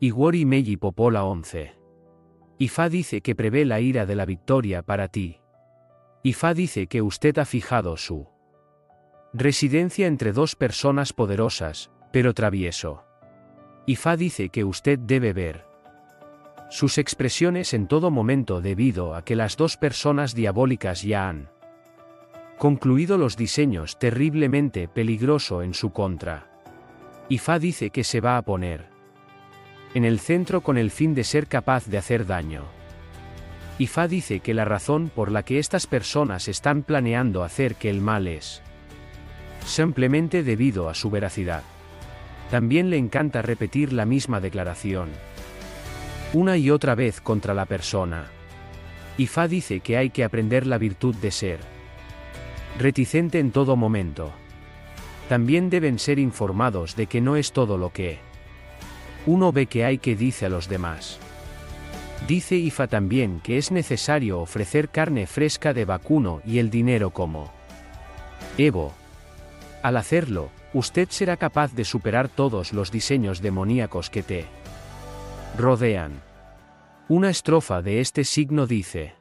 Iguori Meiji Popola 11. Ifa dice que prevé la ira de la victoria para ti. Ifa dice que usted ha fijado su residencia entre dos personas poderosas, pero travieso. Ifa dice que usted debe ver sus expresiones en todo momento debido a que las dos personas diabólicas ya han concluido los diseños terriblemente peligroso en su contra. Ifa dice que se va a poner en el centro con el fin de ser capaz de hacer daño. Ifa dice que la razón por la que estas personas están planeando hacer que el mal es simplemente debido a su veracidad. También le encanta repetir la misma declaración. Una y otra vez contra la persona. Ifa dice que hay que aprender la virtud de ser reticente en todo momento. También deben ser informados de que no es todo lo que uno ve que hay que dice a los demás. Dice IFA también que es necesario ofrecer carne fresca de vacuno y el dinero como Evo. Al hacerlo, usted será capaz de superar todos los diseños demoníacos que te rodean. Una estrofa de este signo dice,